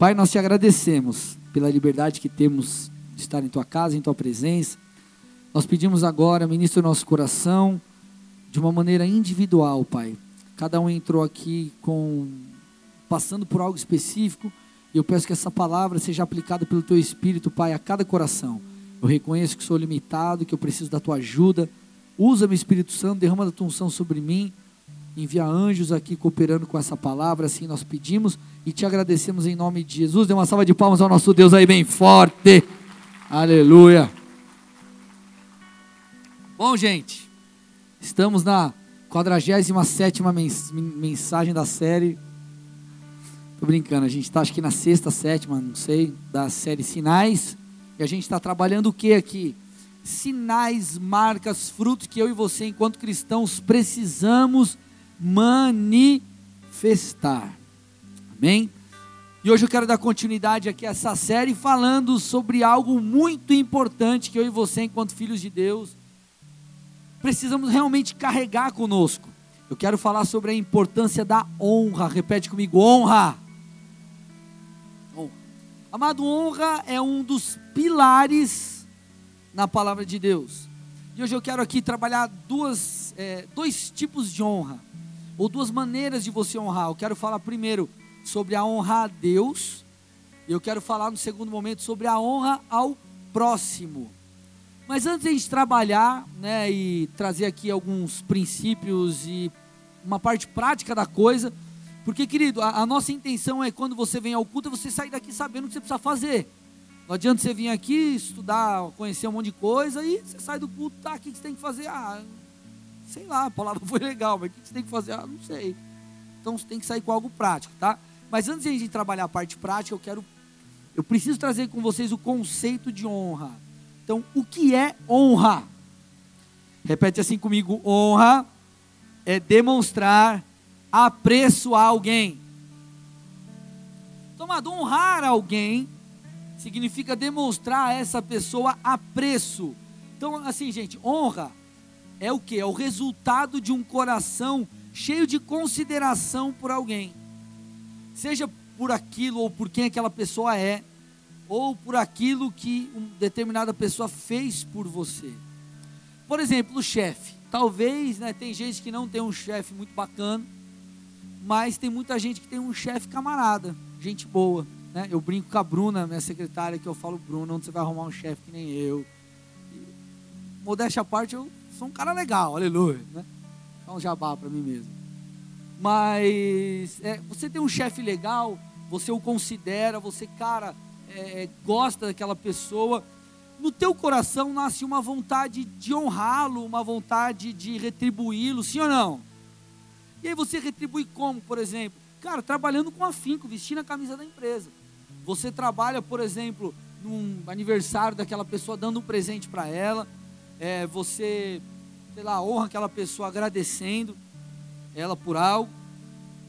Pai, nós te agradecemos pela liberdade que temos de estar em tua casa, em tua presença. Nós pedimos agora, ministra o nosso coração de uma maneira individual, Pai. Cada um entrou aqui com passando por algo específico, e eu peço que essa palavra seja aplicada pelo teu espírito, Pai, a cada coração. Eu reconheço que sou limitado, que eu preciso da tua ajuda. Usa-me, Espírito Santo, derrama a tua unção sobre mim. Envia anjos aqui cooperando com essa palavra, assim nós pedimos e te agradecemos em nome de Jesus. Dê uma salva de palmas ao nosso Deus aí bem forte. Aleluia. Bom, gente, estamos na 47 mensagem da série. Tô brincando, a gente está acho que na sexta, sétima, não sei, da série Sinais. E a gente está trabalhando o que aqui? Sinais, marcas, frutos que eu e você, enquanto cristãos, precisamos manifestar. Amém? E hoje eu quero dar continuidade aqui a essa série falando sobre algo muito importante que eu e você, enquanto filhos de Deus, precisamos realmente carregar conosco. Eu quero falar sobre a importância da honra. Repete comigo: honra. Amado, honra é um dos pilares na palavra de Deus. E hoje eu quero aqui trabalhar duas, é, dois tipos de honra, ou duas maneiras de você honrar. Eu quero falar primeiro sobre a honra a Deus, e eu quero falar no segundo momento sobre a honra ao próximo. Mas antes de a gente trabalhar né, e trazer aqui alguns princípios e uma parte prática da coisa, porque, querido, a, a, nossa intenção é quando você vem ao culto, é você sair daqui sabendo o que você precisa fazer. Não adianta você vir aqui, estudar, conhecer um monte de coisa e você sai do culto, tá, o que você tem que fazer? Ah, sei lá, a palavra foi legal, mas o que você tem que fazer? Ah, não sei. Então você tem que sair com algo prático, tá? Mas antes de a gente trabalhar a parte prática, eu quero, eu preciso trazer com vocês o conceito de honra. Então, o que é honra? Repete assim comigo: honra é demonstrar apreço a alguém. Tomado, honrar alguém significa demonstrar a essa pessoa apreço. Então, assim, gente, honra é o que? É o resultado de um coração cheio de consideração por alguém. Seja por aquilo ou por quem aquela pessoa é, ou por aquilo que uma determinada pessoa fez por você. Por exemplo, o chefe. Talvez, né, tem gente que não tem um chefe muito bacana, mas tem muita gente que tem um chefe camarada, gente boa. Né? Eu brinco com a Bruna, minha secretária, que eu falo, Bruna, onde você vai arrumar um chefe que nem eu? Modéstia à parte, eu sou um cara legal, aleluia. Né? É um jabá para mim mesmo. Mas é, você tem um chefe legal, você o considera, você, cara, é, gosta daquela pessoa. No teu coração nasce uma vontade de honrá-lo, uma vontade de retribuí-lo, sim ou não? E aí você retribui como, por exemplo? Cara, trabalhando com afinco, vestindo a camisa da empresa. Você trabalha, por exemplo, num aniversário daquela pessoa, dando um presente para ela. É, você, sei lá, honra aquela pessoa agradecendo ela por algo.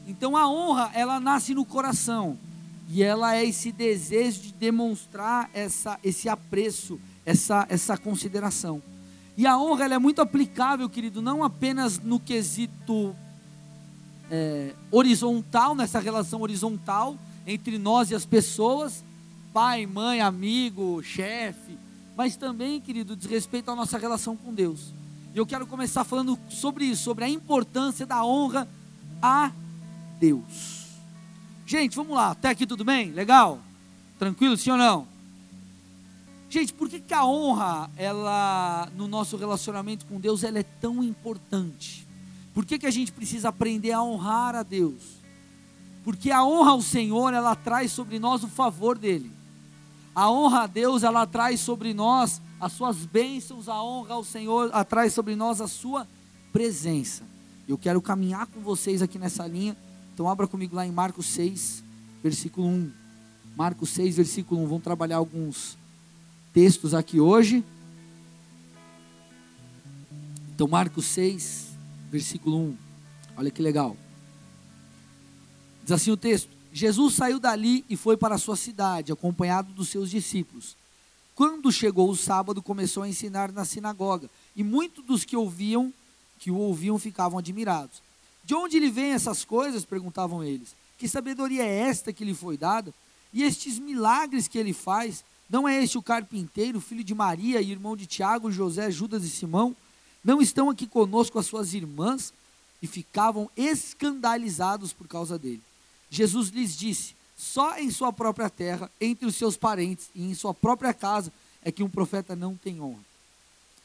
Então a honra, ela nasce no coração. E ela é esse desejo de demonstrar essa, esse apreço, essa, essa consideração. E a honra ela é muito aplicável, querido, não apenas no quesito é, horizontal, nessa relação horizontal entre nós e as pessoas, pai, mãe, amigo, chefe, mas também, querido, diz respeito à nossa relação com Deus. E eu quero começar falando sobre isso, sobre a importância da honra a Deus. Gente, vamos lá, até aqui tudo bem? Legal? Tranquilo, sim ou não? Gente, por que, que a honra, ela, no nosso relacionamento com Deus, ela é tão importante? Por que, que a gente precisa aprender a honrar a Deus? Porque a honra ao Senhor, ela traz sobre nós o favor dEle. A honra a Deus, ela traz sobre nós as suas bênçãos, a honra ao Senhor, ela traz sobre nós a sua presença. Eu quero caminhar com vocês aqui nessa linha. Então abra comigo lá em Marcos 6, versículo 1. Marcos 6, versículo 1. Vamos trabalhar alguns textos aqui hoje. Então Marcos 6, versículo 1. Olha que legal. Diz assim o texto: Jesus saiu dali e foi para a sua cidade, acompanhado dos seus discípulos. Quando chegou o sábado, começou a ensinar na sinagoga, e muitos dos que ouviam, que o ouviam, ficavam admirados. De onde lhe vêm essas coisas? perguntavam eles. Que sabedoria é esta que lhe foi dada? E estes milagres que ele faz, não é este o carpinteiro, filho de Maria, irmão de Tiago, José, Judas e Simão? Não estão aqui conosco as suas irmãs? E ficavam escandalizados por causa dele. Jesus lhes disse: só em sua própria terra, entre os seus parentes e em sua própria casa, é que um profeta não tem honra.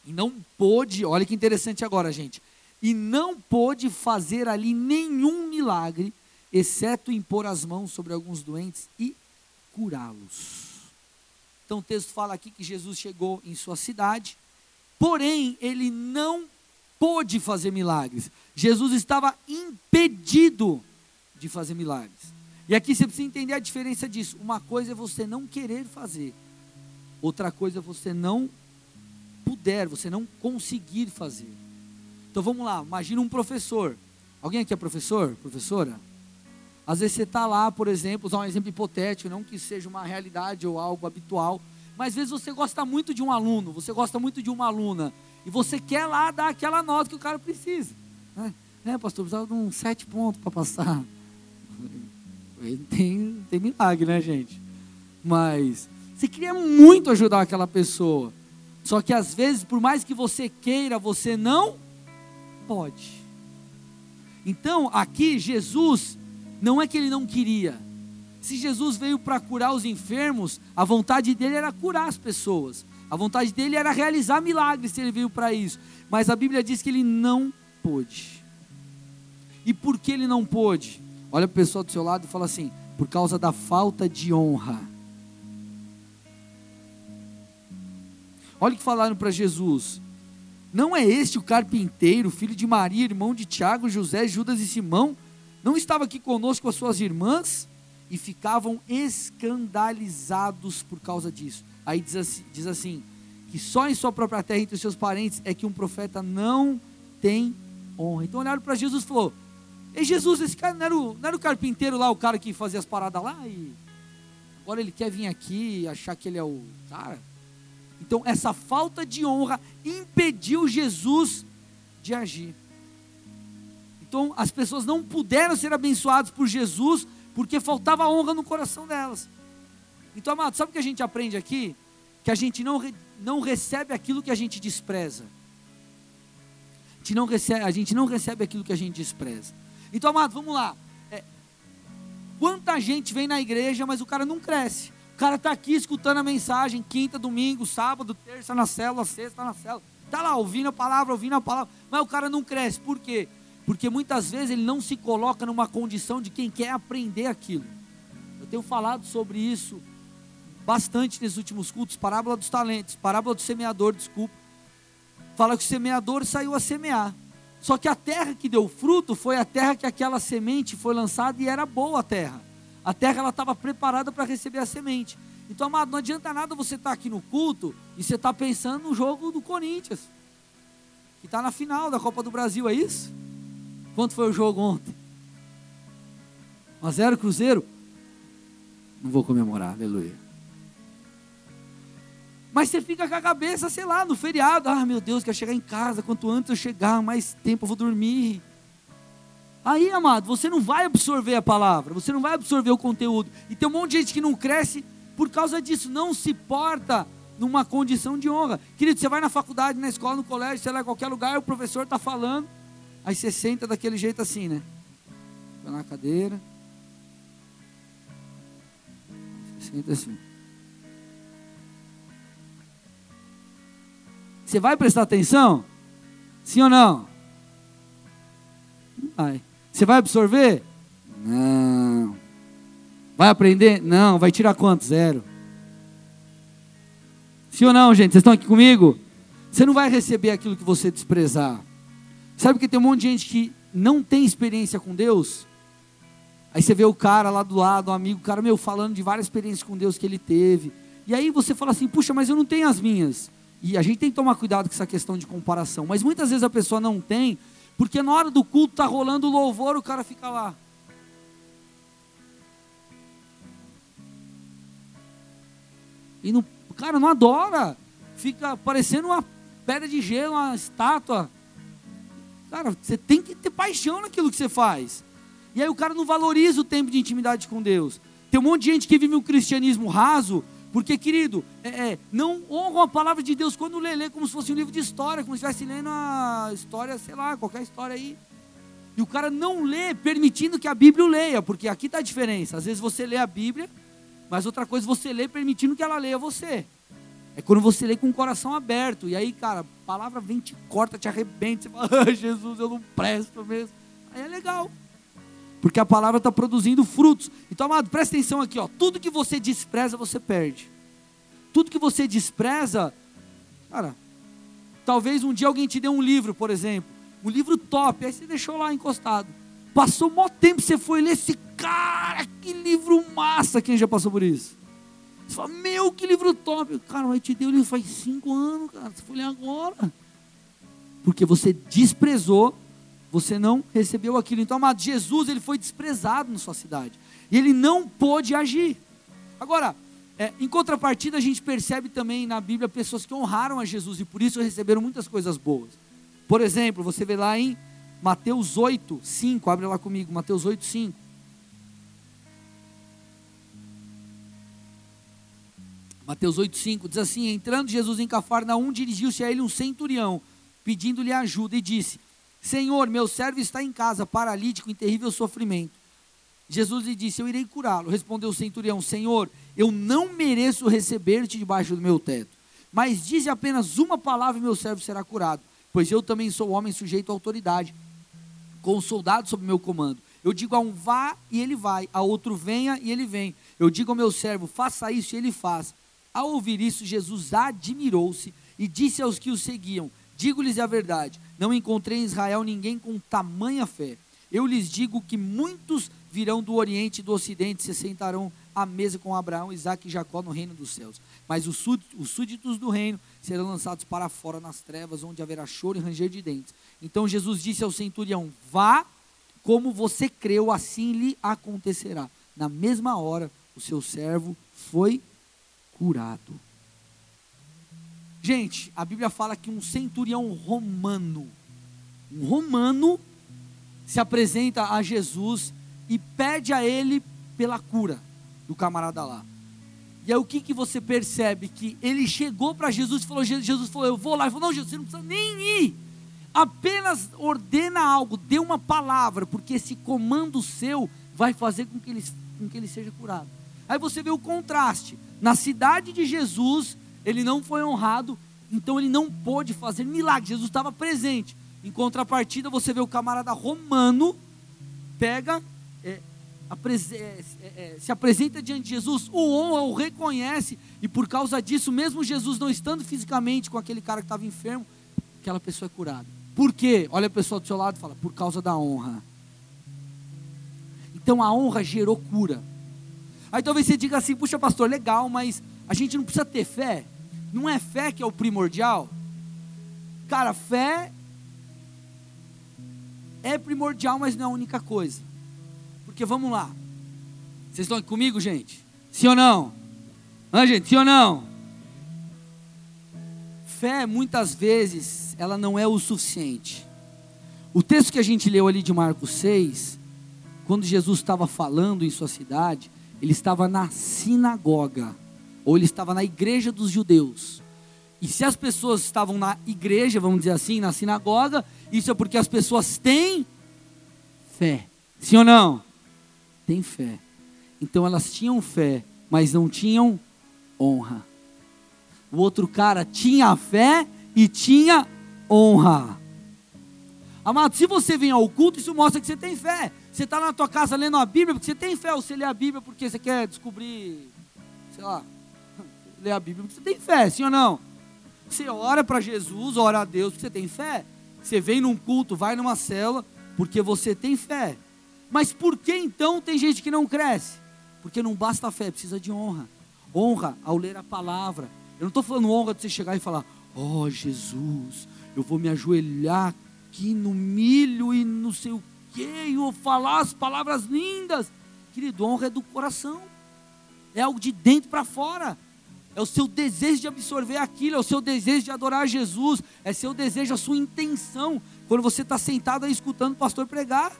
E não pôde, olha que interessante agora, gente. E não pôde fazer ali nenhum milagre, exceto impor as mãos sobre alguns doentes e curá-los. Então o texto fala aqui que Jesus chegou em sua cidade, porém ele não pôde fazer milagres. Jesus estava impedido de fazer milagres. E aqui você precisa entender a diferença disso. Uma coisa é você não querer fazer, outra coisa é você não puder, você não conseguir fazer. Então vamos lá, imagina um professor. Alguém aqui é professor? Professora? Às vezes você está lá, por exemplo, usar um exemplo hipotético, não que seja uma realidade ou algo habitual, mas às vezes você gosta muito de um aluno, você gosta muito de uma aluna, e você quer lá dar aquela nota que o cara precisa. Né, né pastor, precisava de uns sete pontos para passar. Tem, tem milagre, né, gente? Mas você queria muito ajudar aquela pessoa. Só que às vezes, por mais que você queira, você não pode. Então, aqui Jesus não é que ele não queria. Se Jesus veio para curar os enfermos, a vontade dele era curar as pessoas. A vontade dele era realizar milagres se ele veio para isso. Mas a Bíblia diz que ele não pôde. E por que ele não pôde? Olha para o pessoal do seu lado e fala assim: por causa da falta de honra. Olha o que falaram para Jesus: não é este o carpinteiro, filho de Maria, irmão de Tiago, José, Judas e Simão? não estava aqui conosco as suas irmãs e ficavam escandalizados por causa disso. Aí diz assim, diz assim, que só em sua própria terra, entre os seus parentes, é que um profeta não tem honra. Então olharam para Jesus e falou: Ei Jesus, esse cara não era, o, não era o carpinteiro lá, o cara que fazia as paradas lá, e agora ele quer vir aqui e achar que ele é o cara. Então essa falta de honra impediu Jesus de agir. Então as pessoas não puderam ser abençoadas por Jesus porque faltava honra no coração delas. Então, amado, sabe o que a gente aprende aqui? Que a gente não, não recebe aquilo que a gente despreza. A gente, não recebe, a gente não recebe aquilo que a gente despreza. Então, amado, vamos lá. É, quanta gente vem na igreja, mas o cara não cresce. O cara está aqui escutando a mensagem, quinta, domingo, sábado, terça na célula, sexta na célula. Está lá ouvindo a palavra, ouvindo a palavra, mas o cara não cresce. Por quê? Porque muitas vezes ele não se coloca numa condição de quem quer aprender aquilo. Eu tenho falado sobre isso bastante nesses últimos cultos, parábola dos talentos, parábola do semeador, desculpa. Fala que o semeador saiu a semear. Só que a terra que deu fruto foi a terra que aquela semente foi lançada e era boa a terra. A terra ela estava preparada para receber a semente. Então, amado, não adianta nada você estar tá aqui no culto e você estar tá pensando no jogo do Corinthians, que está na final da Copa do Brasil, é isso? Quanto foi o jogo ontem? 1 a 0 Cruzeiro? Não vou comemorar, aleluia. Mas você fica com a cabeça, sei lá, no feriado. Ah, meu Deus, quero chegar em casa. Quanto antes eu chegar, mais tempo eu vou dormir. Aí, amado, você não vai absorver a palavra, você não vai absorver o conteúdo. E tem um monte de gente que não cresce por causa disso, não se porta numa condição de honra. Querido, você vai na faculdade, na escola, no colégio, sei lá, em qualquer lugar, o professor está falando. Aí você senta daquele jeito assim, né? Fica na cadeira. Você senta assim. Você vai prestar atenção? Sim ou não? Vai. Você vai absorver? Não. Vai aprender? Não. Vai tirar quanto? Zero. Sim ou não, gente? Vocês estão aqui comigo? Você não vai receber aquilo que você desprezar. Sabe que tem um monte de gente que não tem experiência com Deus? Aí você vê o cara lá do lado, um amigo, o cara meu falando de várias experiências com Deus que ele teve. E aí você fala assim: "Puxa, mas eu não tenho as minhas". E a gente tem que tomar cuidado com essa questão de comparação. Mas muitas vezes a pessoa não tem, porque na hora do culto tá rolando o louvor, o cara fica lá. E não, o cara não adora. Fica parecendo uma pedra de gelo, uma estátua. Cara, você tem que ter paixão naquilo que você faz. E aí o cara não valoriza o tempo de intimidade com Deus. Tem um monte de gente que vive um cristianismo raso, porque, querido, é, é, não honram a palavra de Deus quando lê, lê como se fosse um livro de história, como se estivesse lendo a história, sei lá, qualquer história aí. E o cara não lê permitindo que a Bíblia o leia, porque aqui está a diferença. Às vezes você lê a Bíblia, mas outra coisa você lê permitindo que ela leia você. É quando você lê com o coração aberto. E aí, cara, a palavra vem, te corta, te arrebenta. Você fala, ah, Jesus, eu não presto mesmo. Aí é legal. Porque a palavra está produzindo frutos. Então, amado, presta atenção aqui, ó. Tudo que você despreza, você perde. Tudo que você despreza, cara, talvez um dia alguém te dê um livro, por exemplo. Um livro top, aí você deixou lá encostado. Passou maior tempo, você foi ler esse cara, que livro massa. Quem já passou por isso? Você fala, meu, que livro top. Cara, mas te deu o livro faz cinco anos, cara. Você foi ler agora. Porque você desprezou, você não recebeu aquilo. Então, amado, Jesus, ele foi desprezado na sua cidade. E ele não pôde agir. Agora, é, em contrapartida, a gente percebe também na Bíblia pessoas que honraram a Jesus e por isso receberam muitas coisas boas. Por exemplo, você vê lá em Mateus 8, 5, abre lá comigo, Mateus 8, 5. Mateus 8,5 diz assim: Entrando Jesus em Cafarnaum, dirigiu-se a ele um centurião, pedindo-lhe ajuda, e disse: Senhor, meu servo está em casa, paralítico, em terrível sofrimento. Jesus lhe disse: Eu irei curá-lo. Respondeu o centurião: Senhor, eu não mereço receber-te debaixo do meu teto, mas dize apenas uma palavra e meu servo será curado, pois eu também sou homem sujeito à autoridade, com soldados sob meu comando. Eu digo a um vá e ele vai, a outro venha e ele vem. Eu digo ao meu servo, faça isso e ele faz. Ao ouvir isso, Jesus admirou-se e disse aos que o seguiam: Digo-lhes a verdade, não encontrei em Israel ninguém com tamanha fé. Eu lhes digo que muitos virão do Oriente e do Ocidente, se sentarão à mesa com Abraão, Isaac e Jacó no reino dos céus. Mas os súditos do reino serão lançados para fora nas trevas, onde haverá choro e ranger de dentes. Então Jesus disse ao centurião: Vá, como você creu, assim lhe acontecerá. Na mesma hora, o seu servo foi curado. Gente, a Bíblia fala que um centurião romano, um romano, se apresenta a Jesus e pede a ele pela cura do camarada lá. E aí o que, que você percebe? Que ele chegou para Jesus e falou, Jesus falou, eu vou lá. Ele falou, não, Jesus, você não precisa nem ir. Apenas ordena algo, dê uma palavra, porque esse comando seu vai fazer com que ele, com que ele seja curado. Aí você vê o contraste. Na cidade de Jesus, ele não foi honrado, então ele não pôde fazer milagre. Jesus estava presente. Em contrapartida, você vê o camarada romano, pega, é, é, é, é, se apresenta diante de Jesus, o honra, o reconhece, e por causa disso, mesmo Jesus não estando fisicamente com aquele cara que estava enfermo, aquela pessoa é curada. Por quê? Olha a pessoa do seu lado e fala: por causa da honra. Então a honra gerou cura. Aí talvez você diga assim: puxa, pastor, legal, mas a gente não precisa ter fé. Não é fé que é o primordial? Cara, fé é primordial, mas não é a única coisa. Porque vamos lá. Vocês estão aqui comigo, gente? Sim ou não? Ah, gente, sim ou não? Fé, muitas vezes, ela não é o suficiente. O texto que a gente leu ali de Marcos 6, quando Jesus estava falando em sua cidade, ele estava na sinagoga, ou ele estava na igreja dos judeus. E se as pessoas estavam na igreja, vamos dizer assim, na sinagoga, isso é porque as pessoas têm fé. Sim ou não? Tem fé. Então elas tinham fé, mas não tinham honra. O outro cara tinha fé e tinha honra. Amado, se você vem ao culto, isso mostra que você tem fé. Você está na tua casa lendo a Bíblia porque você tem fé, ou você lê a Bíblia porque você quer descobrir, sei lá, ler a Bíblia porque você tem fé, sim ou não? Você ora para Jesus, ora a Deus porque você tem fé. Você vem num culto, vai numa célula porque você tem fé. Mas por que então tem gente que não cresce? Porque não basta a fé, precisa de honra. Honra ao ler a palavra. Eu não estou falando honra de você chegar e falar: Oh Jesus, eu vou me ajoelhar aqui no milho e não sei o bloqueio, ou falar as palavras lindas. Querido, honra é do coração, é algo de dentro para fora. É o seu desejo de absorver aquilo, é o seu desejo de adorar Jesus, é seu desejo, a sua intenção, quando você está sentado aí escutando o pastor pregar.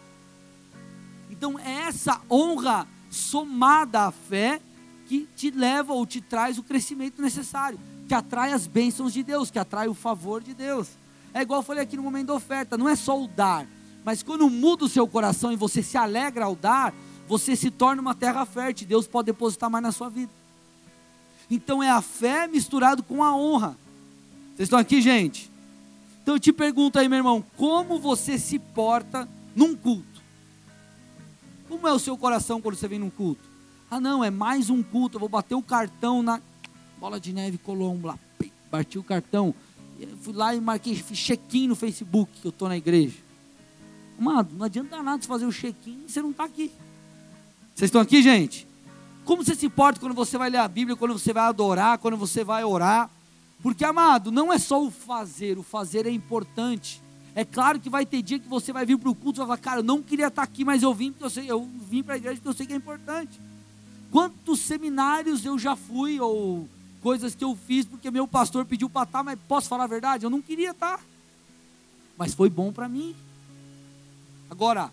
Então, essa honra somada à fé que te leva ou te traz o crescimento necessário, que atrai as bênçãos de Deus, que atrai o favor de Deus. É igual eu falei aqui no momento da oferta, não é só o dar, mas quando muda o seu coração e você se alegra ao dar, você se torna uma terra fértil, Deus pode depositar mais na sua vida. Então é a fé misturado com a honra. Vocês estão aqui, gente? Então eu te pergunto aí, meu irmão, como você se porta num culto? Como é o seu coração quando você vem num culto? Ah, não, é mais um culto, eu vou bater o cartão na bola de neve Colombo lá, bati o cartão, fui lá e marquei check-in no Facebook que eu estou na igreja. Amado, não adianta nada você fazer o check-in e você não está aqui. Vocês estão aqui, gente? Como você se porta quando você vai ler a Bíblia, quando você vai adorar, quando você vai orar? Porque, amado, não é só o fazer, o fazer é importante. É claro que vai ter dia que você vai vir para o culto e vai falar, cara, eu não queria estar aqui, mas eu vim, porque eu, sei, eu vim para a igreja porque eu sei que é importante. Quantos seminários eu já fui, ou coisas que eu fiz porque meu pastor pediu para estar, mas posso falar a verdade? Eu não queria estar. Mas foi bom para mim. Agora,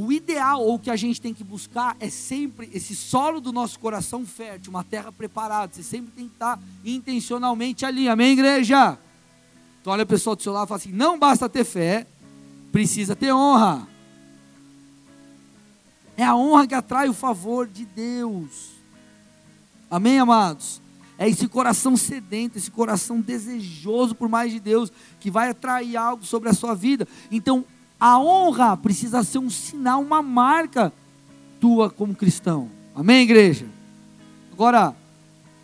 o ideal, ou o que a gente tem que buscar, é sempre esse solo do nosso coração fértil, uma terra preparada. Você sempre tem que estar intencionalmente ali. Amém, igreja? Então olha a pessoa do seu lado e fala assim: não basta ter fé, precisa ter honra. É a honra que atrai o favor de Deus. Amém, amados? É esse coração sedento, esse coração desejoso por mais de Deus, que vai atrair algo sobre a sua vida. Então, a honra precisa ser um sinal, uma marca tua como cristão. Amém, igreja? Agora,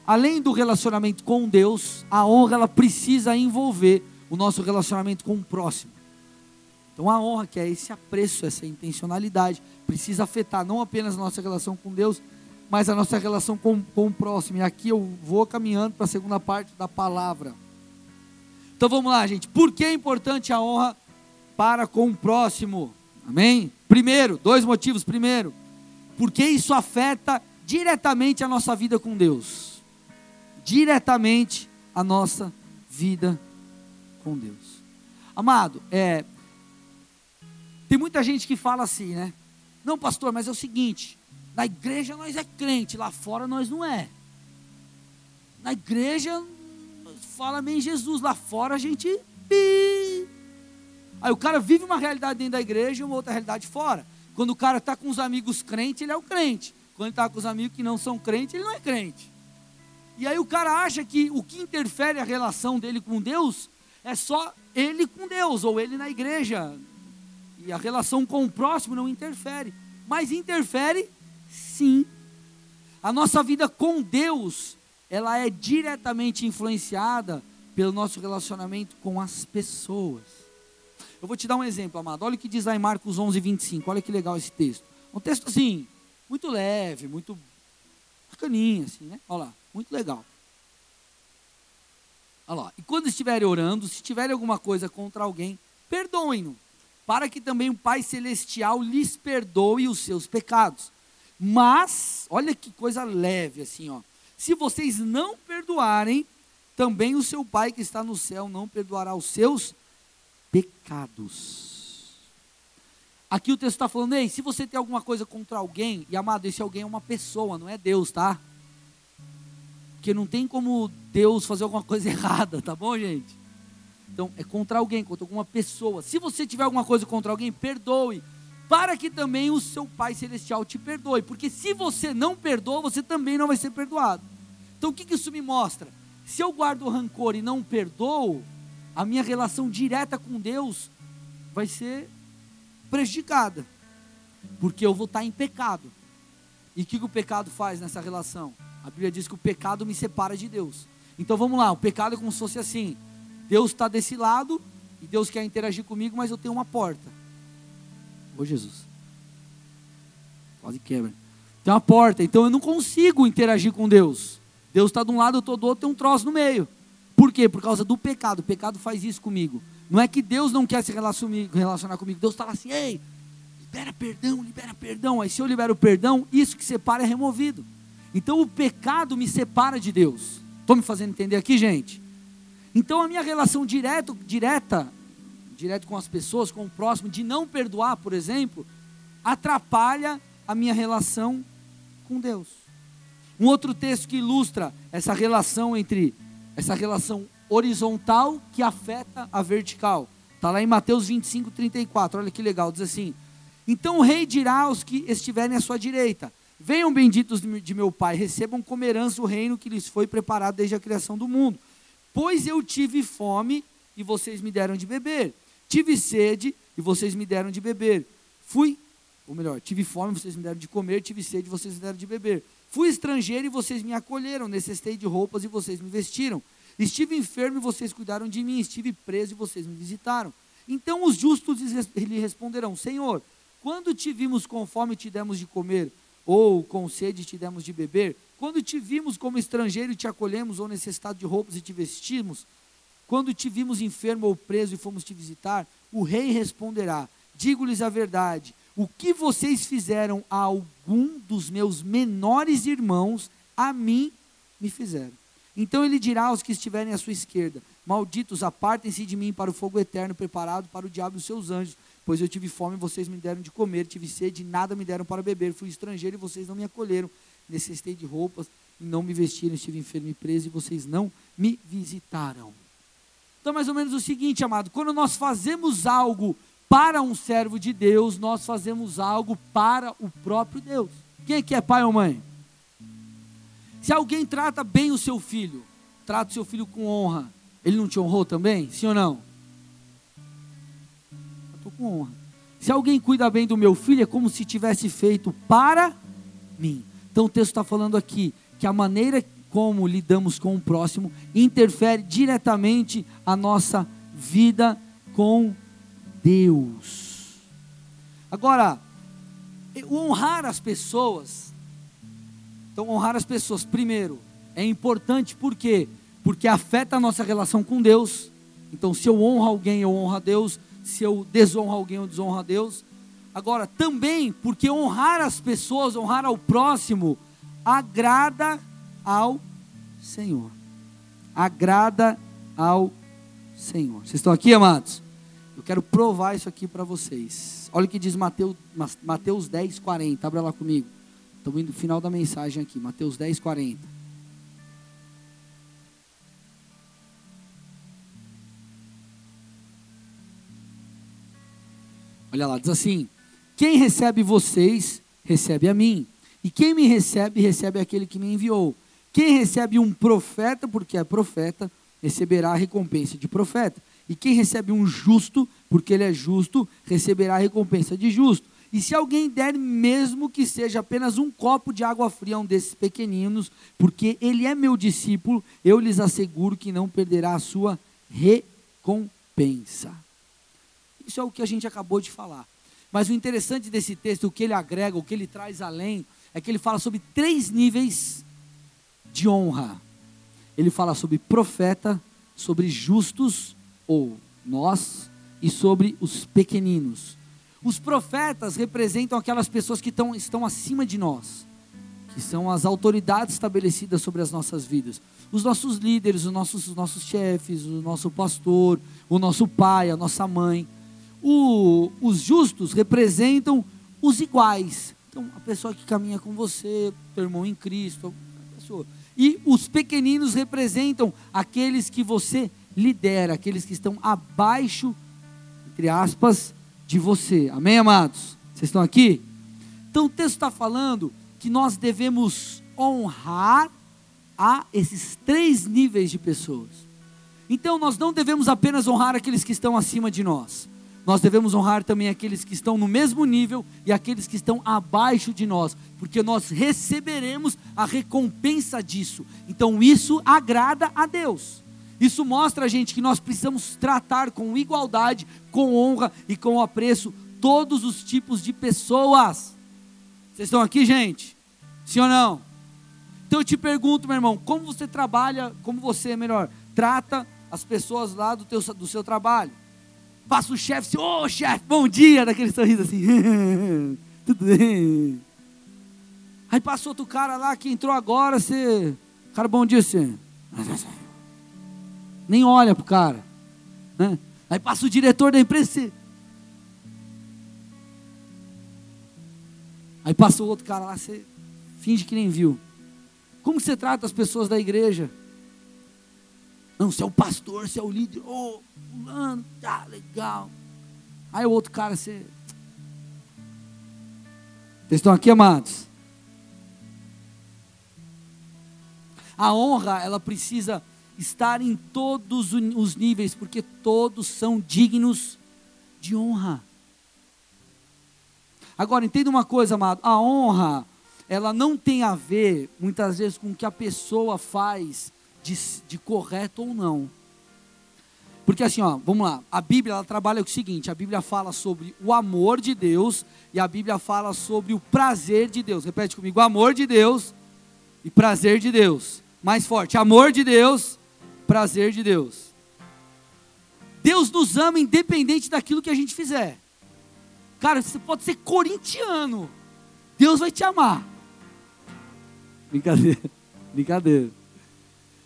além do relacionamento com Deus, a honra ela precisa envolver o nosso relacionamento com o próximo. Então a honra, que é esse apreço, essa intencionalidade, precisa afetar não apenas a nossa relação com Deus, mas a nossa relação com, com o próximo. E aqui eu vou caminhando para a segunda parte da palavra. Então vamos lá, gente. Por que é importante a honra para com o próximo? Amém? Primeiro, dois motivos. Primeiro, porque isso afeta diretamente a nossa vida com Deus. Diretamente a nossa vida com Deus. Amado, é, tem muita gente que fala assim, né? Não, pastor, mas é o seguinte: na igreja nós é crente, lá fora nós não é. Na igreja fala bem Jesus, lá fora a gente. Aí o cara vive uma realidade dentro da igreja e uma outra realidade fora. Quando o cara está com os amigos crentes, ele é o crente. Quando está com os amigos que não são crentes, ele não é crente. E aí o cara acha que o que interfere a relação dele com Deus é só ele com Deus, ou ele na igreja. E a relação com o próximo não interfere. Mas interfere sim. A nossa vida com Deus, ela é diretamente influenciada pelo nosso relacionamento com as pessoas. Eu vou te dar um exemplo, amado. Olha o que diz lá em Marcos 11, 25. Olha que legal esse texto. Um texto assim, muito leve, muito bacaninho, assim, né? Olha lá, muito legal. Olha lá. E quando estiverem orando, se tiverem alguma coisa contra alguém, perdoem-no, para que também o Pai Celestial lhes perdoe os seus pecados. Mas, olha que coisa leve assim, ó. Se vocês não perdoarem, também o seu Pai que está no céu não perdoará os seus pecados. Aqui o texto está falando, ei, se você tem alguma coisa contra alguém, e amado, esse alguém é uma pessoa, não é Deus, tá? Porque não tem como Deus fazer alguma coisa errada, tá bom, gente? Então, é contra alguém, contra alguma pessoa. Se você tiver alguma coisa contra alguém, perdoe, para que também o seu Pai Celestial te perdoe. Porque se você não perdoa, você também não vai ser perdoado. Então, o que, que isso me mostra? Se eu guardo rancor e não perdoo, a minha relação direta com Deus vai ser prejudicada. Porque eu vou estar em pecado. E o que, que o pecado faz nessa relação? A Bíblia diz que o pecado me separa de Deus. Então vamos lá, o pecado é como se fosse assim: Deus está desse lado e Deus quer interagir comigo, mas eu tenho uma porta. Ô Jesus, quase quebra. Tem uma porta, então eu não consigo interagir com Deus. Deus está de um lado, eu estou do outro, tem um troço no meio. Por quê? Por causa do pecado. O pecado faz isso comigo. Não é que Deus não quer se relacionar comigo. Deus está assim, ei, libera perdão, libera perdão. Aí se eu libero perdão, isso que separa é removido. Então o pecado me separa de Deus. Estou me fazendo entender aqui, gente? Então a minha relação direto, direta, direto com as pessoas, com o próximo, de não perdoar, por exemplo, atrapalha a minha relação com Deus. Um outro texto que ilustra essa relação entre essa relação horizontal que afeta a vertical. Está lá em Mateus 25, 34. Olha que legal, diz assim: Então o rei dirá aos que estiverem à sua direita: Venham benditos de meu Pai, recebam como herança o reino que lhes foi preparado desde a criação do mundo. Pois eu tive fome e vocês me deram de beber. Tive sede e vocês me deram de beber. Fui, ou melhor, tive fome vocês me deram de comer, tive sede vocês me deram de beber. Fui estrangeiro e vocês me acolheram, necessitei de roupas e vocês me vestiram. Estive enfermo e vocês cuidaram de mim, estive preso e vocês me visitaram. Então os justos lhe responderão: Senhor, quando te vimos com fome te demos de comer, ou com sede te demos de beber? Quando te vimos como estrangeiro e te acolhemos, ou necessitado de roupas e te vestimos? Quando te vimos enfermo ou preso e fomos te visitar? O rei responderá: Digo-lhes a verdade, o que vocês fizeram a algum dos meus menores irmãos, a mim me fizeram. Então ele dirá aos que estiverem à sua esquerda: Malditos, apartem-se de mim para o fogo eterno preparado para o diabo e os seus anjos. Pois eu tive fome, vocês me deram de comer, tive sede, nada me deram para beber. Fui estrangeiro e vocês não me acolheram. Necessitei de roupas e não me vestiram. Estive enfermo e preso e vocês não me visitaram. Então, mais ou menos o seguinte, amado: quando nós fazemos algo para um servo de Deus, nós fazemos algo para o próprio Deus. Quem é pai ou mãe? Se alguém trata bem o seu filho, trata o seu filho com honra, ele não te honrou também? Sim ou não? Estou com honra. Se alguém cuida bem do meu filho, é como se tivesse feito para mim. Então o texto está falando aqui que a maneira como lidamos com o próximo interfere diretamente a nossa vida com Deus. Agora, honrar as pessoas então, honrar as pessoas, primeiro, é importante por quê? Porque afeta a nossa relação com Deus. Então, se eu honro alguém, eu honro a Deus. Se eu desonro alguém, eu desonro a Deus. Agora, também porque honrar as pessoas, honrar ao próximo, agrada ao Senhor. Agrada ao Senhor. Vocês estão aqui, amados? Quero provar isso aqui para vocês. Olha o que diz Mateus, Mateus 10, 40. Abra lá comigo. Estamos indo no final da mensagem aqui, Mateus 10, 40. Olha lá, diz assim: Quem recebe vocês, recebe a mim. E quem me recebe, recebe aquele que me enviou. Quem recebe um profeta, porque é profeta, receberá a recompensa de profeta. E quem recebe um justo, porque ele é justo, receberá a recompensa de justo. E se alguém der, mesmo que seja apenas um copo de água fria a um desses pequeninos, porque ele é meu discípulo, eu lhes asseguro que não perderá a sua recompensa. Isso é o que a gente acabou de falar. Mas o interessante desse texto, o que ele agrega, o que ele traz além, é que ele fala sobre três níveis de honra. Ele fala sobre profeta, sobre justos, ou nós, e sobre os pequeninos. Os profetas representam aquelas pessoas que estão, acima de nós, que são as autoridades estabelecidas sobre as nossas vidas. Os nossos líderes, os nossos, os nossos chefes, o nosso pastor, o nosso pai, a nossa mãe. O, os justos representam os iguais. Então, a pessoa que caminha com você, teu irmão em Cristo, a pessoa. E os pequeninos representam aqueles que você lidera, aqueles que estão abaixo, entre aspas, de você. Amém, amados? Vocês estão aqui? Então o texto está falando que nós devemos honrar a esses três níveis de pessoas. Então nós não devemos apenas honrar aqueles que estão acima de nós. Nós devemos honrar também aqueles que estão no mesmo nível e aqueles que estão abaixo de nós, porque nós receberemos a recompensa disso. Então isso agrada a Deus. Isso mostra a gente que nós precisamos tratar com igualdade, com honra e com apreço todos os tipos de pessoas. Vocês estão aqui, gente? Sim ou não? Então eu te pergunto, meu irmão, como você trabalha, como você, melhor, trata as pessoas lá do, teu, do seu trabalho? Passa o chefe, ô oh, chefe, bom dia, daquele sorriso assim, tudo bem. Aí passa outro cara lá que entrou agora, você, cara, bom dia, senhor nem olha para o cara. Né? Aí passa o diretor da empresa. Você... Aí passou outro cara lá, você finge que nem viu. Como você trata as pessoas da igreja? Não, você é o pastor, você é o líder. Ô, oh, fulano, tá legal. Aí o outro cara, você. Vocês estão aqui, amados? A honra, ela precisa estar em todos os níveis, porque todos são dignos de honra. Agora, entenda uma coisa, amado: a honra, ela não tem a ver, muitas vezes, com o que a pessoa faz de, de correto ou não. Porque assim, ó, vamos lá, a Bíblia ela trabalha o seguinte: a Bíblia fala sobre o amor de Deus e a Bíblia fala sobre o prazer de Deus. Repete comigo: amor de Deus e prazer de Deus. Mais forte: amor de Deus, prazer de Deus. Deus nos ama independente daquilo que a gente fizer. Cara, você pode ser corintiano. Deus vai te amar. Brincadeira. Brincadeira.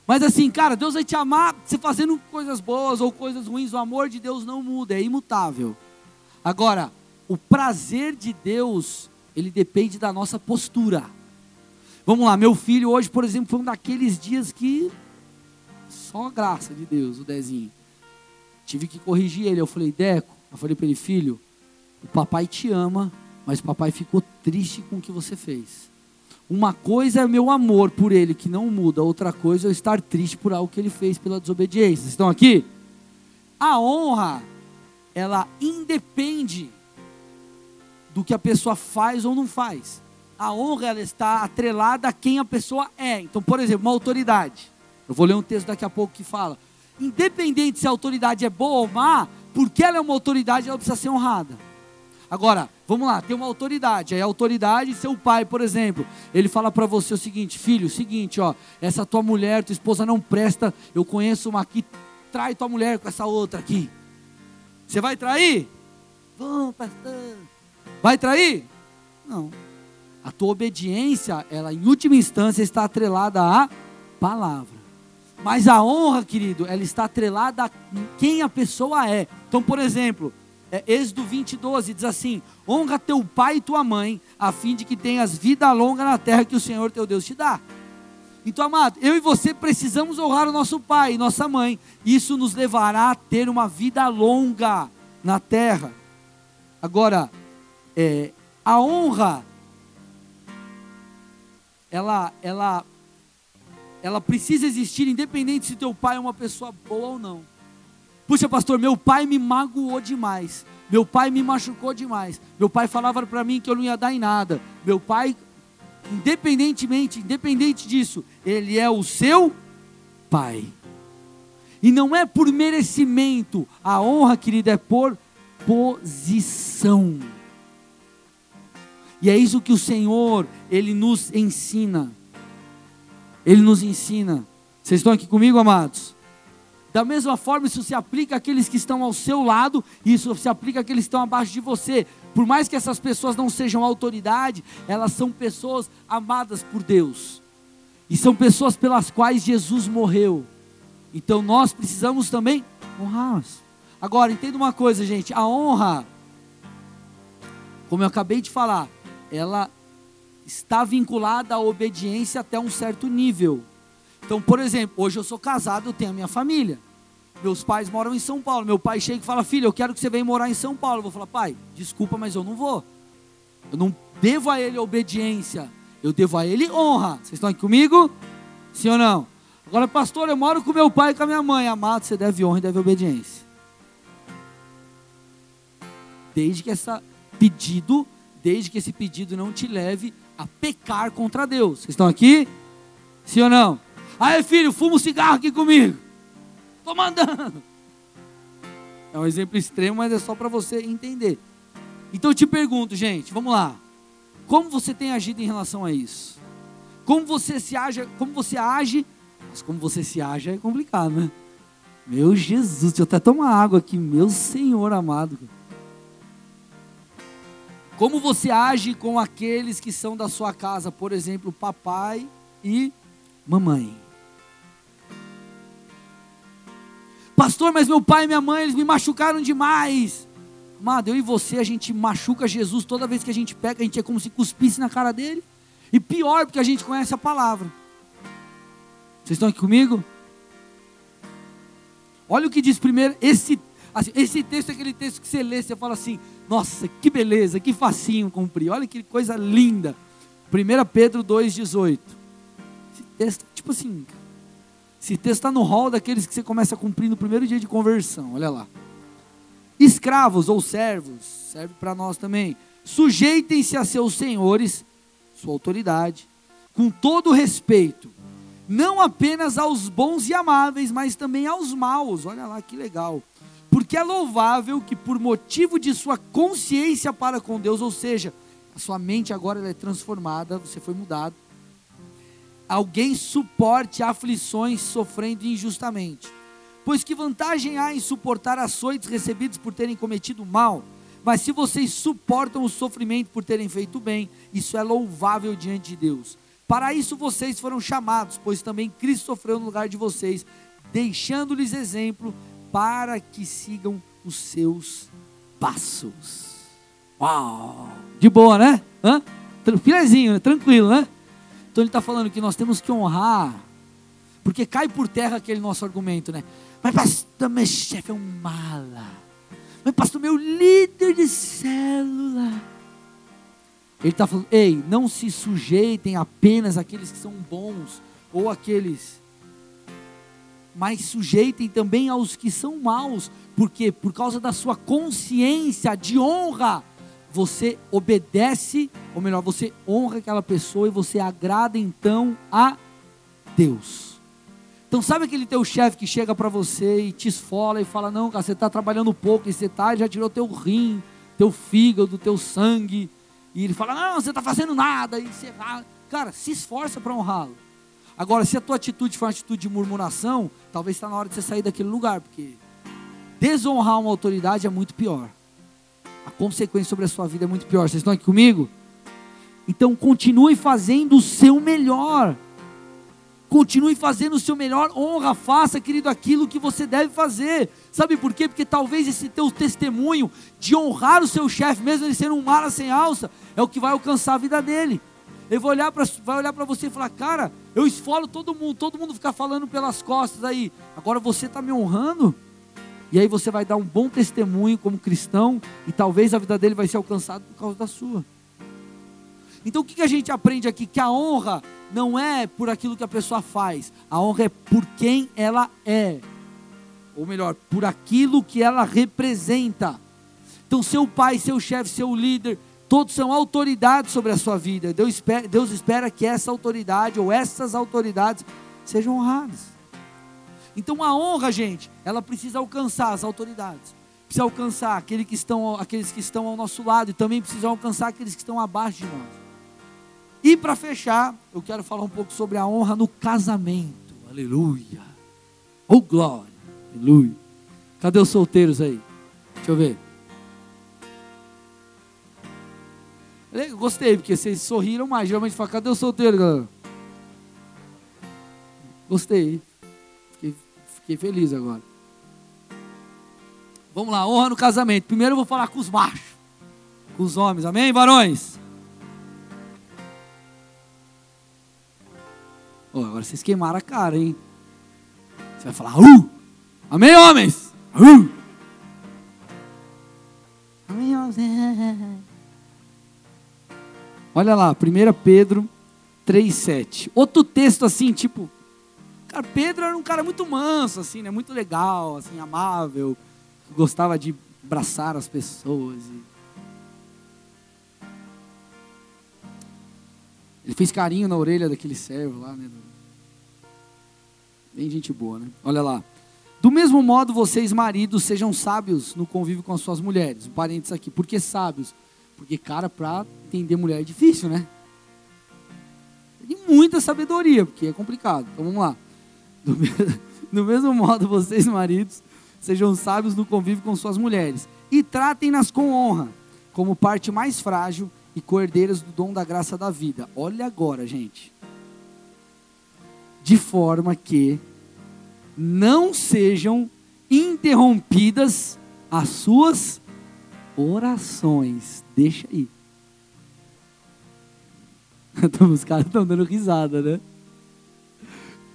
Mas assim, cara, Deus vai te amar você fazendo coisas boas ou coisas ruins. O amor de Deus não muda, é imutável. Agora, o prazer de Deus, ele depende da nossa postura. Vamos lá, meu filho hoje, por exemplo, foi um daqueles dias que só a graça de Deus, o Dezinho. Tive que corrigir ele. Eu falei, Deco, eu falei para ele, filho, o papai te ama, mas o papai ficou triste com o que você fez. Uma coisa é meu amor por ele, que não muda, outra coisa é eu estar triste por algo que ele fez pela desobediência. Vocês estão aqui? A honra, ela independe do que a pessoa faz ou não faz. A honra ela está atrelada a quem a pessoa é. Então, por exemplo, uma autoridade. Eu vou ler um texto daqui a pouco que fala: independente se a autoridade é boa ou má, porque ela é uma autoridade, ela precisa ser honrada. Agora, vamos lá, tem uma autoridade. Aí a autoridade, seu pai, por exemplo, ele fala para você o seguinte: filho, o seguinte, ó, essa tua mulher, tua esposa não presta. Eu conheço uma aqui, trai tua mulher com essa outra aqui. Você vai trair? Vamos, pastor. Vai trair? Não. A tua obediência, ela em última instância está atrelada à palavra. Mas a honra, querido, ela está atrelada a quem a pessoa é. Então, por exemplo, é, Êxodo 20, 12 diz assim: Honra teu pai e tua mãe, a fim de que tenhas vida longa na terra que o Senhor teu Deus te dá. Então, amado, eu e você precisamos honrar o nosso pai e nossa mãe. Isso nos levará a ter uma vida longa na terra. Agora, é, a honra, ela, ela, ela precisa existir independente se teu pai é uma pessoa boa ou não. Puxa, pastor, meu pai me magoou demais. Meu pai me machucou demais. Meu pai falava para mim que eu não ia dar em nada. Meu pai, independentemente, independente disso, ele é o seu pai. E não é por merecimento. A honra, querida, é por posição. E é isso que o Senhor, Ele nos ensina. Ele nos ensina. Vocês estão aqui comigo, amados? Da mesma forma, isso se aplica àqueles que estão ao seu lado, e isso se aplica àqueles que estão abaixo de você. Por mais que essas pessoas não sejam autoridade, elas são pessoas amadas por Deus. E são pessoas pelas quais Jesus morreu. Então nós precisamos também honrá-las. Agora, entenda uma coisa, gente: a honra, como eu acabei de falar, ela está vinculada à obediência até um certo nível. Então, por exemplo, hoje eu sou casado, eu tenho a minha família. Meus pais moram em São Paulo. Meu pai chega e fala: Filho, eu quero que você venha morar em São Paulo. Eu vou falar: Pai, desculpa, mas eu não vou. Eu não devo a ele obediência. Eu devo a ele honra. Vocês estão aqui comigo? Sim ou não? Agora, pastor, eu moro com meu pai e com a minha mãe. Amado, você deve honra e deve obediência. Desde que esse pedido, desde que esse pedido não te leve a pecar contra Deus. Vocês estão aqui? Sim ou não? Aí, filho, fuma um cigarro aqui comigo. Estou mandando. É um exemplo extremo, mas é só para você entender. Então eu te pergunto, gente, vamos lá. Como você tem agido em relação a isso? Como você se age, como você age, mas como você se age é complicado, né? Meu Jesus, deixa eu até tomar água aqui, meu Senhor amado. Como você age com aqueles que são da sua casa, por exemplo, papai e mamãe? Pastor, mas meu pai e minha mãe, eles me machucaram demais. Amado, eu e você, a gente machuca Jesus toda vez que a gente pega, a gente é como se cuspisse na cara dele. E pior, porque a gente conhece a palavra. Vocês estão aqui comigo? Olha o que diz primeiro, esse, assim, esse texto é aquele texto que você lê, você fala assim, nossa, que beleza, que facinho cumprir, olha que coisa linda. 1 Pedro 2,18. Esse texto, tipo assim, esse texto está no hall daqueles que você começa a cumprir no primeiro dia de conversão, olha lá. Escravos ou servos, serve para nós também. Sujeitem-se a seus senhores, sua autoridade, com todo respeito, não apenas aos bons e amáveis, mas também aos maus. Olha lá que legal. Porque é louvável que, por motivo de sua consciência para com Deus, ou seja, a sua mente agora é transformada, você foi mudado, alguém suporte aflições sofrendo injustamente. Pois que vantagem há em suportar açoites recebidos por terem cometido mal? Mas se vocês suportam o sofrimento por terem feito bem, isso é louvável diante de Deus. Para isso vocês foram chamados, pois também Cristo sofreu no lugar de vocês, deixando-lhes exemplo para que sigam os seus passos. Uau! De boa, né? Hã? Filezinho, né? tranquilo, né? Então ele está falando que nós temos que honrar, porque cai por terra aquele nosso argumento, né? Mas pastor, meu chefe é um mala. Mas pastor, meu líder de célula. Ele está falando, ei, não se sujeitem apenas àqueles que são bons ou aqueles mas sujeitem também aos que são maus, porque por causa da sua consciência de honra, você obedece, ou melhor, você honra aquela pessoa e você agrada então a Deus. Então sabe aquele teu chefe que chega para você e te esfola e fala, não, cara, você está trabalhando pouco, e você tá, já tirou teu rim, teu fígado, teu sangue, e ele fala, não, você está fazendo nada, e você, cara, se esforça para honrá-lo. Agora, se a tua atitude for uma atitude de murmuração, talvez está na hora de você sair daquele lugar, porque desonrar uma autoridade é muito pior. A consequência sobre a sua vida é muito pior. Vocês estão aqui comigo? Então continue fazendo o seu melhor. Continue fazendo o seu melhor, honra, faça, querido, aquilo que você deve fazer. Sabe por quê? Porque talvez esse teu testemunho de honrar o seu chefe, mesmo ele sendo um mara sem alça, é o que vai alcançar a vida dele. Ele vai olhar para vai olhar para você e falar: "Cara, eu esfolo todo mundo, todo mundo fica falando pelas costas aí. Agora você está me honrando?" E aí você vai dar um bom testemunho como cristão e talvez a vida dele vai ser alcançada por causa da sua. Então o que a gente aprende aqui? Que a honra não é por aquilo que a pessoa faz, a honra é por quem ela é, ou melhor, por aquilo que ela representa. Então, seu pai, seu chefe, seu líder, Todos são autoridades sobre a sua vida. Deus espera, Deus espera que essa autoridade ou essas autoridades sejam honradas. Então a honra, gente, ela precisa alcançar as autoridades. Precisa alcançar aqueles que estão, aqueles que estão ao nosso lado e também precisa alcançar aqueles que estão abaixo de nós. E para fechar, eu quero falar um pouco sobre a honra no casamento. Aleluia. Oh glória. Aleluia. Cadê os solteiros aí? Deixa eu ver. Eu gostei, porque vocês sorriram mais. Geralmente fala, cadê o solteiro, galera? Gostei. Fiquei, feliz agora. Vamos lá, honra no casamento. Primeiro eu vou falar com os machos, com os homens, amém, varões? Oh, agora vocês queimaram a cara, hein? Você vai falar, uh! Amém, homens? Uh! Amém, homens? Olha lá, 1 Pedro 3,7. Outro texto assim, tipo. Cara, Pedro era um cara muito manso, assim, né? Muito legal, assim, amável, gostava de abraçar as pessoas. Ele fez carinho na orelha daquele servo lá, né? Bem gente boa, né? Olha lá. Do mesmo modo, vocês, maridos, sejam sábios no convívio com as suas mulheres. Um parênteses aqui. Por que sábios? Porque, cara, para entender mulher é difícil, né? Tem muita sabedoria, porque é complicado. Então vamos lá. Do, do mesmo modo, vocês, maridos, sejam sábios no convívio com suas mulheres e tratem-nas com honra, como parte mais frágil e coerdeiras do dom da graça da vida. Olha agora, gente. De forma que não sejam interrompidas as suas orações. Deixa aí. Os caras estão dando risada, né?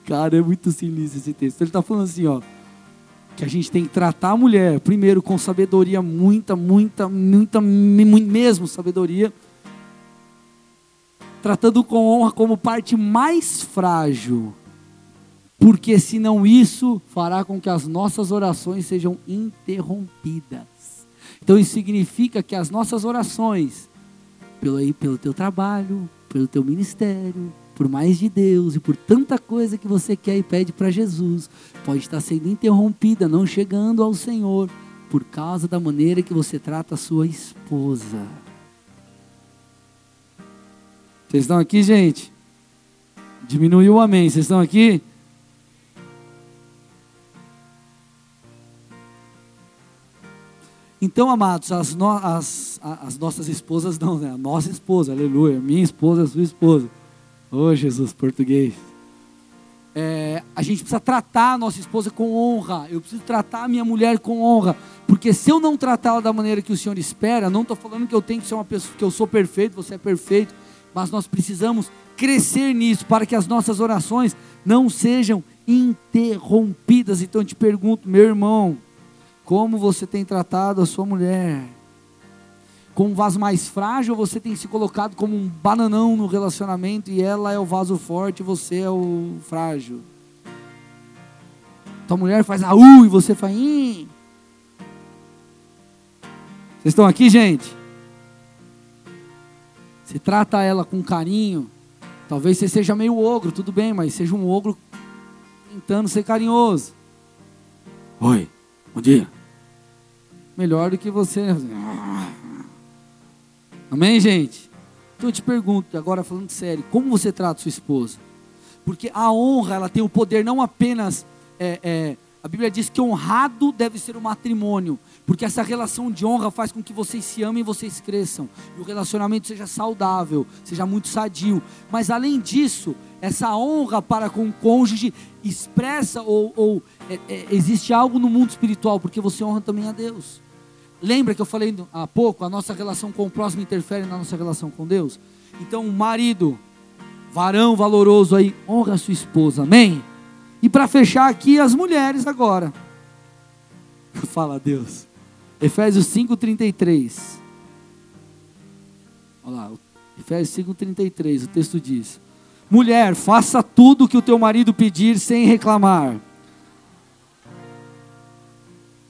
Cara, é muito sinistro esse texto. Ele está falando assim, ó. Que a gente tem que tratar a mulher, primeiro, com sabedoria, muita, muita, muita, mesmo sabedoria. Tratando com honra como parte mais frágil. Porque senão isso fará com que as nossas orações sejam interrompidas. Então isso significa que as nossas orações, pelo, pelo teu trabalho, pelo teu ministério, por mais de Deus e por tanta coisa que você quer e pede para Jesus, pode estar sendo interrompida, não chegando ao Senhor, por causa da maneira que você trata a sua esposa. Vocês estão aqui, gente? Diminuiu o amém. Vocês estão aqui? Então, amados, as, no, as, as nossas esposas não, né? A nossa esposa, aleluia. Minha esposa, a sua esposa Oh, Jesus, português. É, a gente precisa tratar a nossa esposa com honra. Eu preciso tratar a minha mulher com honra. Porque se eu não tratá-la da maneira que o Senhor espera, não estou falando que eu tenho que ser uma pessoa, que eu sou perfeito, você é perfeito, mas nós precisamos crescer nisso para que as nossas orações não sejam interrompidas. Então eu te pergunto, meu irmão, como você tem tratado a sua mulher? Com um vaso mais frágil, você tem se colocado como um bananão no relacionamento e ela é o vaso forte e você é o frágil. Tua mulher faz a U e você faz I. Vocês estão aqui, gente? Você trata ela com carinho. Talvez você seja meio ogro, tudo bem, mas seja um ogro tentando ser carinhoso. Oi, bom dia. Melhor do que você. Amém, gente? Então eu te pergunto, agora falando sério, como você trata sua esposa? Porque a honra, ela tem o poder não apenas. É, é, a Bíblia diz que honrado deve ser o matrimônio, porque essa relação de honra faz com que vocês se amem e vocês cresçam, e o relacionamento seja saudável, seja muito sadio. Mas além disso, essa honra para com o cônjuge expressa ou, ou é, é existe algo no mundo espiritual, porque você honra também a Deus. Lembra que eu falei há pouco, a nossa relação com o próximo interfere na nossa relação com Deus? Então, marido, varão valoroso aí, honra a sua esposa, amém? E para fechar aqui, as mulheres agora. Fala Deus. Efésios 5,33. Olha lá, Efésios 5,33, o texto diz: Mulher, faça tudo o que o teu marido pedir sem reclamar.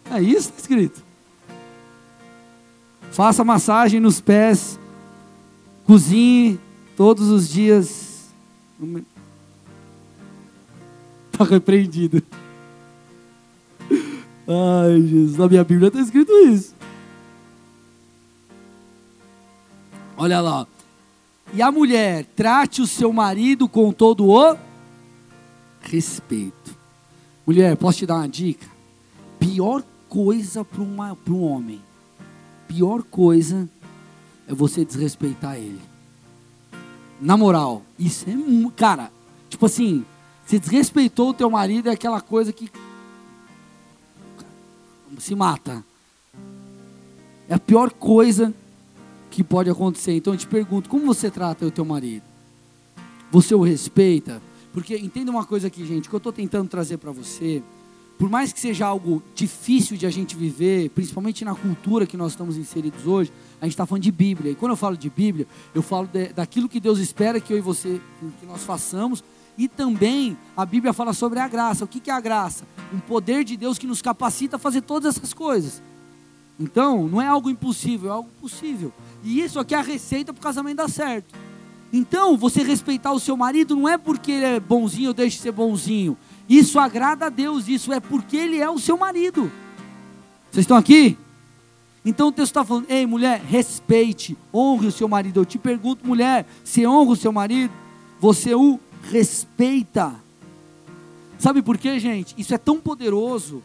É isso que está escrito. Faça massagem nos pés. Cozinhe todos os dias. Está repreendido. Ai, Jesus. Na minha Bíblia está escrito isso. Olha lá. E a mulher, trate o seu marido com todo o respeito. Mulher, posso te dar uma dica? Pior coisa para um homem pior coisa é você desrespeitar ele. Na moral, isso é, cara, tipo assim, se desrespeitou o teu marido é aquela coisa que se mata. É a pior coisa que pode acontecer. Então eu te pergunto, como você trata o teu marido? Você o respeita? Porque entenda uma coisa aqui, gente, que eu estou tentando trazer para você por mais que seja algo difícil de a gente viver, principalmente na cultura que nós estamos inseridos hoje, a gente está falando de Bíblia. E quando eu falo de Bíblia, eu falo de, daquilo que Deus espera que eu e você, que nós façamos. E também a Bíblia fala sobre a graça. O que, que é a graça? Um poder de Deus que nos capacita a fazer todas essas coisas. Então, não é algo impossível, é algo possível. E isso aqui é a receita para o casamento dar certo. Então, você respeitar o seu marido não é porque ele é bonzinho ou deixe de ser bonzinho. Isso agrada a Deus, isso é porque Ele é o seu marido. Vocês estão aqui? Então o texto está falando: ei, mulher, respeite, honre o seu marido. Eu te pergunto, mulher, se honra o seu marido, você o respeita. Sabe por quê, gente? Isso é tão poderoso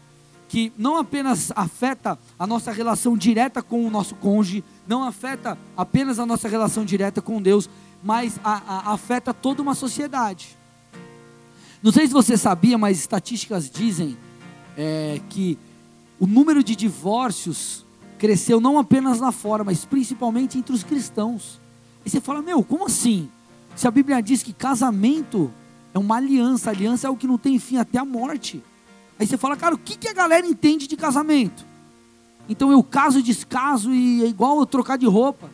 que não apenas afeta a nossa relação direta com o nosso cônjuge, não afeta apenas a nossa relação direta com Deus, mas a, a, afeta toda uma sociedade. Não sei se você sabia, mas estatísticas dizem é, que o número de divórcios cresceu não apenas lá fora, mas principalmente entre os cristãos. E você fala, meu, como assim? Se a Bíblia diz que casamento é uma aliança, aliança é o que não tem fim até a morte. Aí você fala, cara, o que, que a galera entende de casamento? Então eu caso e descaso e é igual eu trocar de roupa.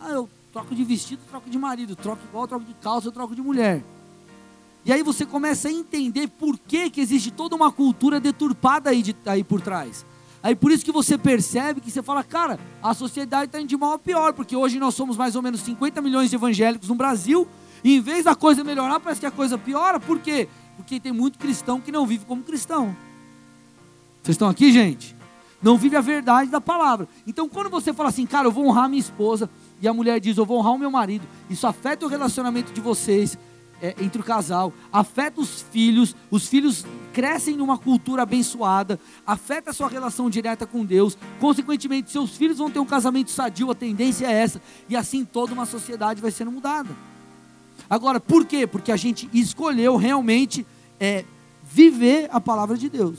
Ah, eu troco de vestido, troco de marido, troco igual, troco de calça, troco de mulher. E aí você começa a entender por que, que existe toda uma cultura deturpada aí, de, aí por trás. Aí por isso que você percebe que você fala, cara, a sociedade está indo de mal a pior, porque hoje nós somos mais ou menos 50 milhões de evangélicos no Brasil, e em vez da coisa melhorar, parece que a coisa piora. Por quê? Porque tem muito cristão que não vive como cristão. Vocês estão aqui, gente? Não vive a verdade da palavra. Então, quando você fala assim, cara, eu vou honrar minha esposa, e a mulher diz, eu vou honrar o meu marido, isso afeta o relacionamento de vocês, é, entre o casal, afeta os filhos, os filhos crescem numa cultura abençoada, afeta a sua relação direta com Deus, consequentemente, seus filhos vão ter um casamento sadio, a tendência é essa, e assim toda uma sociedade vai sendo mudada. Agora, por quê? Porque a gente escolheu realmente é, viver a palavra de Deus.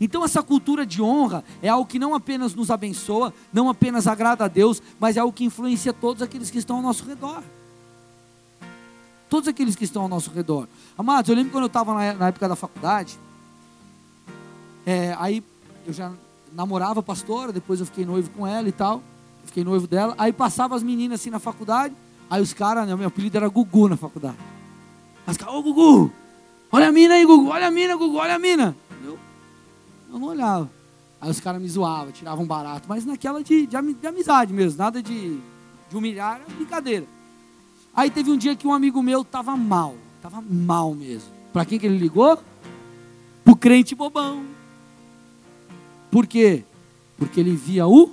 Então, essa cultura de honra é algo que não apenas nos abençoa, não apenas agrada a Deus, mas é algo que influencia todos aqueles que estão ao nosso redor. Todos aqueles que estão ao nosso redor. Amados, eu lembro quando eu estava na, época da faculdade, é, aí eu já namorava a pastora, depois eu fiquei noivo com ela e tal, fiquei noivo dela, aí passava as meninas assim na faculdade, aí os caras, né, meu apelido era Gugu na faculdade. As caras, ô Gugu, olha a mina aí, Gugu, olha a mina, Gugu, olha a mina. Eu, eu não olhava. Aí os caras me zoavam, tiravam barato, mas naquela de, de, de amizade mesmo, nada de, de humilhar, era brincadeira. Aí teve um dia que um amigo meu estava mal, estava mal mesmo. Para quem que ele ligou? O crente bobão. Por quê? Porque ele via o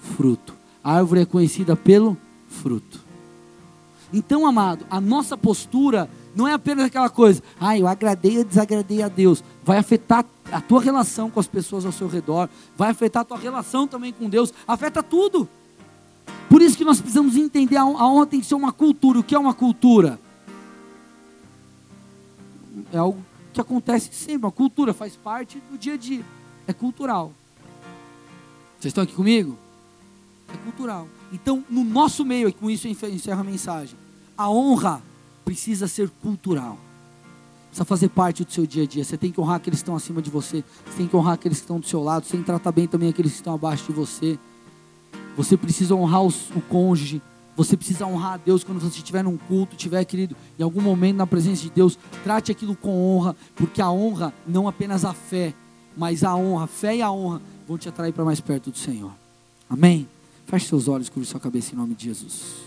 fruto. A árvore é conhecida pelo fruto. Então, amado, a nossa postura não é apenas aquela coisa, ah, eu agradei ou desagradei a Deus. Vai afetar a tua relação com as pessoas ao seu redor, vai afetar a tua relação também com Deus, afeta tudo. Por isso que nós precisamos entender a honra tem que ser uma cultura. O que é uma cultura? É algo que acontece sempre. A cultura faz parte do dia a dia. É cultural. Vocês estão aqui comigo? É cultural. Então, no nosso meio, e com isso eu encerro a mensagem, a honra precisa ser cultural. Precisa fazer parte do seu dia a dia. Você tem que honrar aqueles que estão acima de você. Você tem que honrar aqueles que estão do seu lado. Você tem que tratar bem também aqueles que estão abaixo de você. Você precisa honrar os, o cônjuge. Você precisa honrar a Deus quando você estiver num culto, estiver, querido, em algum momento na presença de Deus. Trate aquilo com honra, porque a honra, não apenas a fé, mas a honra, a fé e a honra vão te atrair para mais perto do Senhor. Amém? Feche seus olhos, cubra sua cabeça em nome de Jesus.